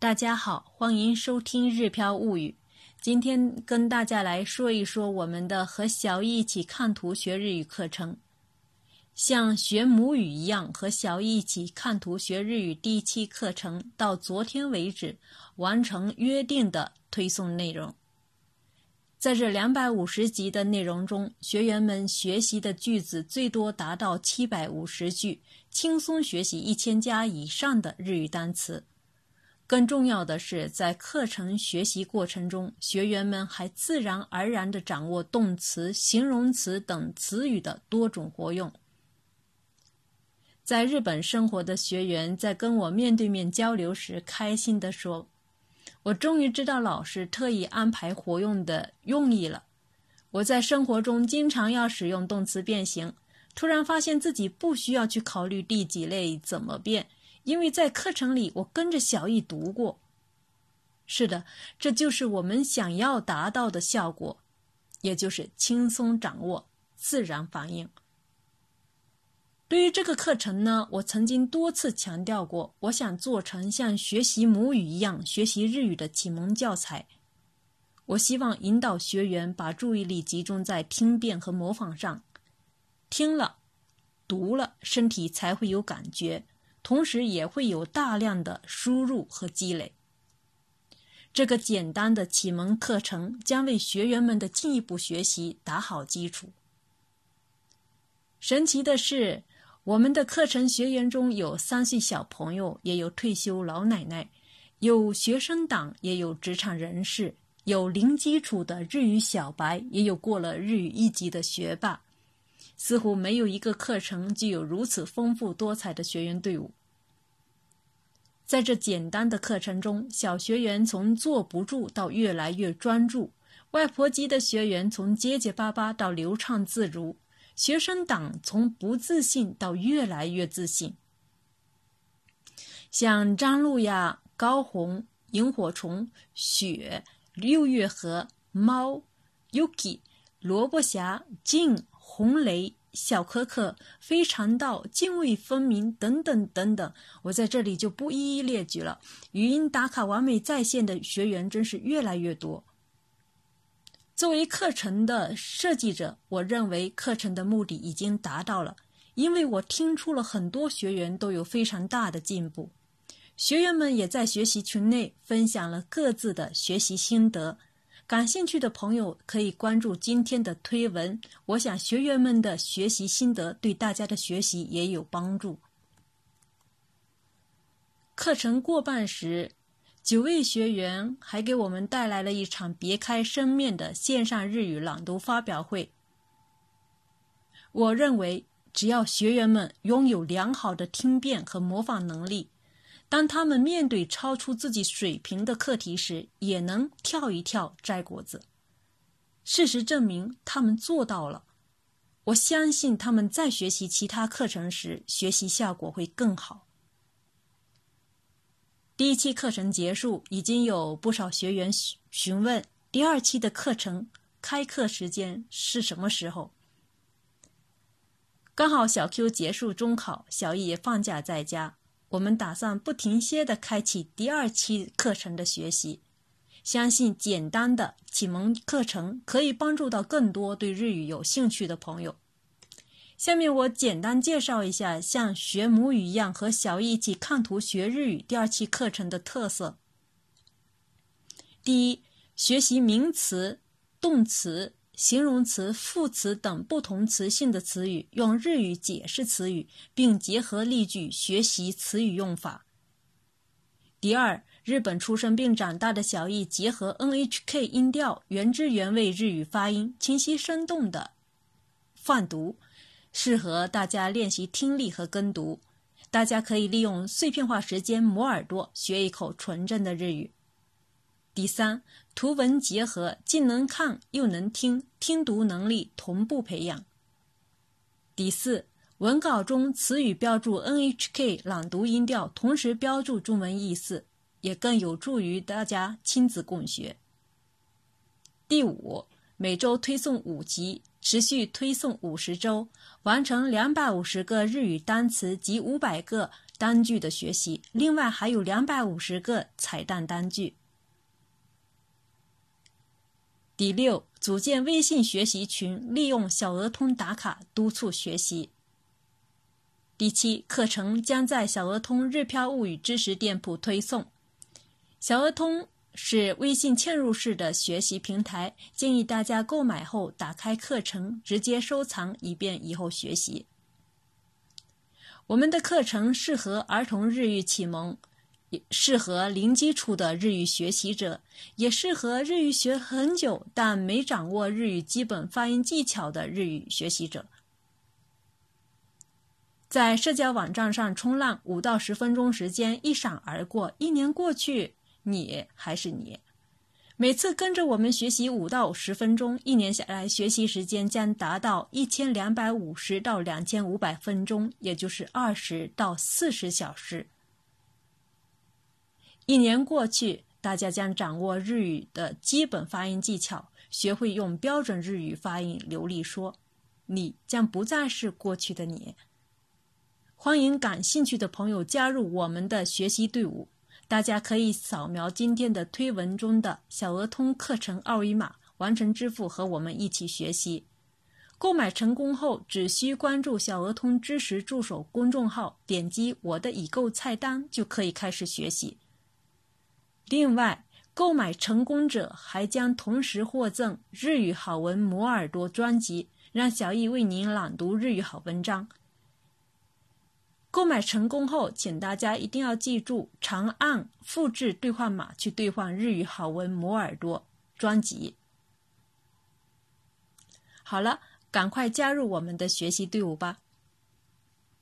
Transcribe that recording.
大家好，欢迎收听《日飘物语》。今天跟大家来说一说我们的和小易一起看图学日语课程。像学母语一样，和小易一起看图学日语第一期课程到昨天为止完成约定的推送内容。在这两百五十集的内容中，学员们学习的句子最多达到七百五十句，轻松学习一千加以上的日语单词。更重要的是，在课程学习过程中，学员们还自然而然地掌握动词、形容词等词语的多种活用。在日本生活的学员在跟我面对面交流时，开心地说。我终于知道老师特意安排活用的用意了。我在生活中经常要使用动词变形，突然发现自己不需要去考虑第几类怎么变，因为在课程里我跟着小易读过。是的，这就是我们想要达到的效果，也就是轻松掌握、自然反应。对于这个课程呢，我曾经多次强调过，我想做成像学习母语一样学习日语的启蒙教材。我希望引导学员把注意力集中在听辨和模仿上，听了、读了，身体才会有感觉，同时也会有大量的输入和积累。这个简单的启蒙课程将为学员们的进一步学习打好基础。神奇的是。我们的课程学员中有三岁小朋友，也有退休老奶奶，有学生党，也有职场人士，有零基础的日语小白，也有过了日语一级的学霸。似乎没有一个课程具有如此丰富多彩的学员队伍。在这简单的课程中，小学员从坐不住到越来越专注；外婆级的学员从结结巴巴到流畅自如。学生党从不自信到越来越自信，像张璐呀、高红、萤火虫、雪、六月河、猫、Yuki、萝卜侠、静、红雷、小可可、非常道、泾渭分明等等等等，我在这里就不一一列举了。语音打卡完美在线的学员真是越来越多。作为课程的设计者，我认为课程的目的已经达到了，因为我听出了很多学员都有非常大的进步。学员们也在学习群内分享了各自的学习心得，感兴趣的朋友可以关注今天的推文。我想学员们的学习心得对大家的学习也有帮助。课程过半时。九位学员还给我们带来了一场别开生面的线上日语朗读发表会。我认为，只要学员们拥有良好的听辨和模仿能力，当他们面对超出自己水平的课题时，也能跳一跳摘果子。事实证明，他们做到了。我相信他们在学习其他课程时，学习效果会更好。第一期课程结束，已经有不少学员询问第二期的课程开课时间是什么时候。刚好小 Q 结束中考，小易也放假在家，我们打算不停歇的开启第二期课程的学习。相信简单的启蒙课程可以帮助到更多对日语有兴趣的朋友。下面我简单介绍一下像学母语一样和小易一起看图学日语第二期课程的特色。第一，学习名词、动词、形容词、副词等不同词性的词语，用日语解释词语，并结合例句学习词语用法。第二，日本出生并长大的小易，结合 NHK 音调，原汁原味日语发音，清晰生动的泛读。适合大家练习听力和跟读，大家可以利用碎片化时间磨耳朵，学一口纯正的日语。第三，图文结合，既能看又能听，听读能力同步培养。第四，文稿中词语标注 NHK 朗读音调，同时标注中文意思，也更有助于大家亲子共学。第五，每周推送五集。持续推送五十周，完成两百五十个日语单词及五百个单句的学习，另外还有两百五十个彩蛋单句。第六，组建微信学习群，利用小鹅通打卡督促学习。第七，课程将在小鹅通日漂物语知识店铺推送。小鹅通是微信嵌入式的学习平台，建议大家购买后打开课程直接收藏，以便以后学习。我们的课程适合儿童日语启蒙，适合零基础的日语学习者，也适合日语学很久但没掌握日语基本发音技巧的日语学习者。在社交网站上冲浪五到十分钟时间一闪而过，一年过去，你还是你。每次跟着我们学习五到十分钟，一年下来，学习时间将达到一千两百五十到两千五百分钟，也就是二十到四十小时。一年过去，大家将掌握日语的基本发音技巧，学会用标准日语发音流利说，你将不再是过去的你。欢迎感兴趣的朋友加入我们的学习队伍。大家可以扫描今天的推文中的小鹅通课程二维码，完成支付和我们一起学习。购买成功后，只需关注小鹅通知识助手公众号，点击我的已购菜单就可以开始学习。另外，购买成功者还将同时获赠《日语好文磨耳朵》专辑，让小易为您朗读日语好文章。购买成功后，请大家一定要记住，长按复制兑换码去兑换日语好文磨耳朵专辑。好了，赶快加入我们的学习队伍吧！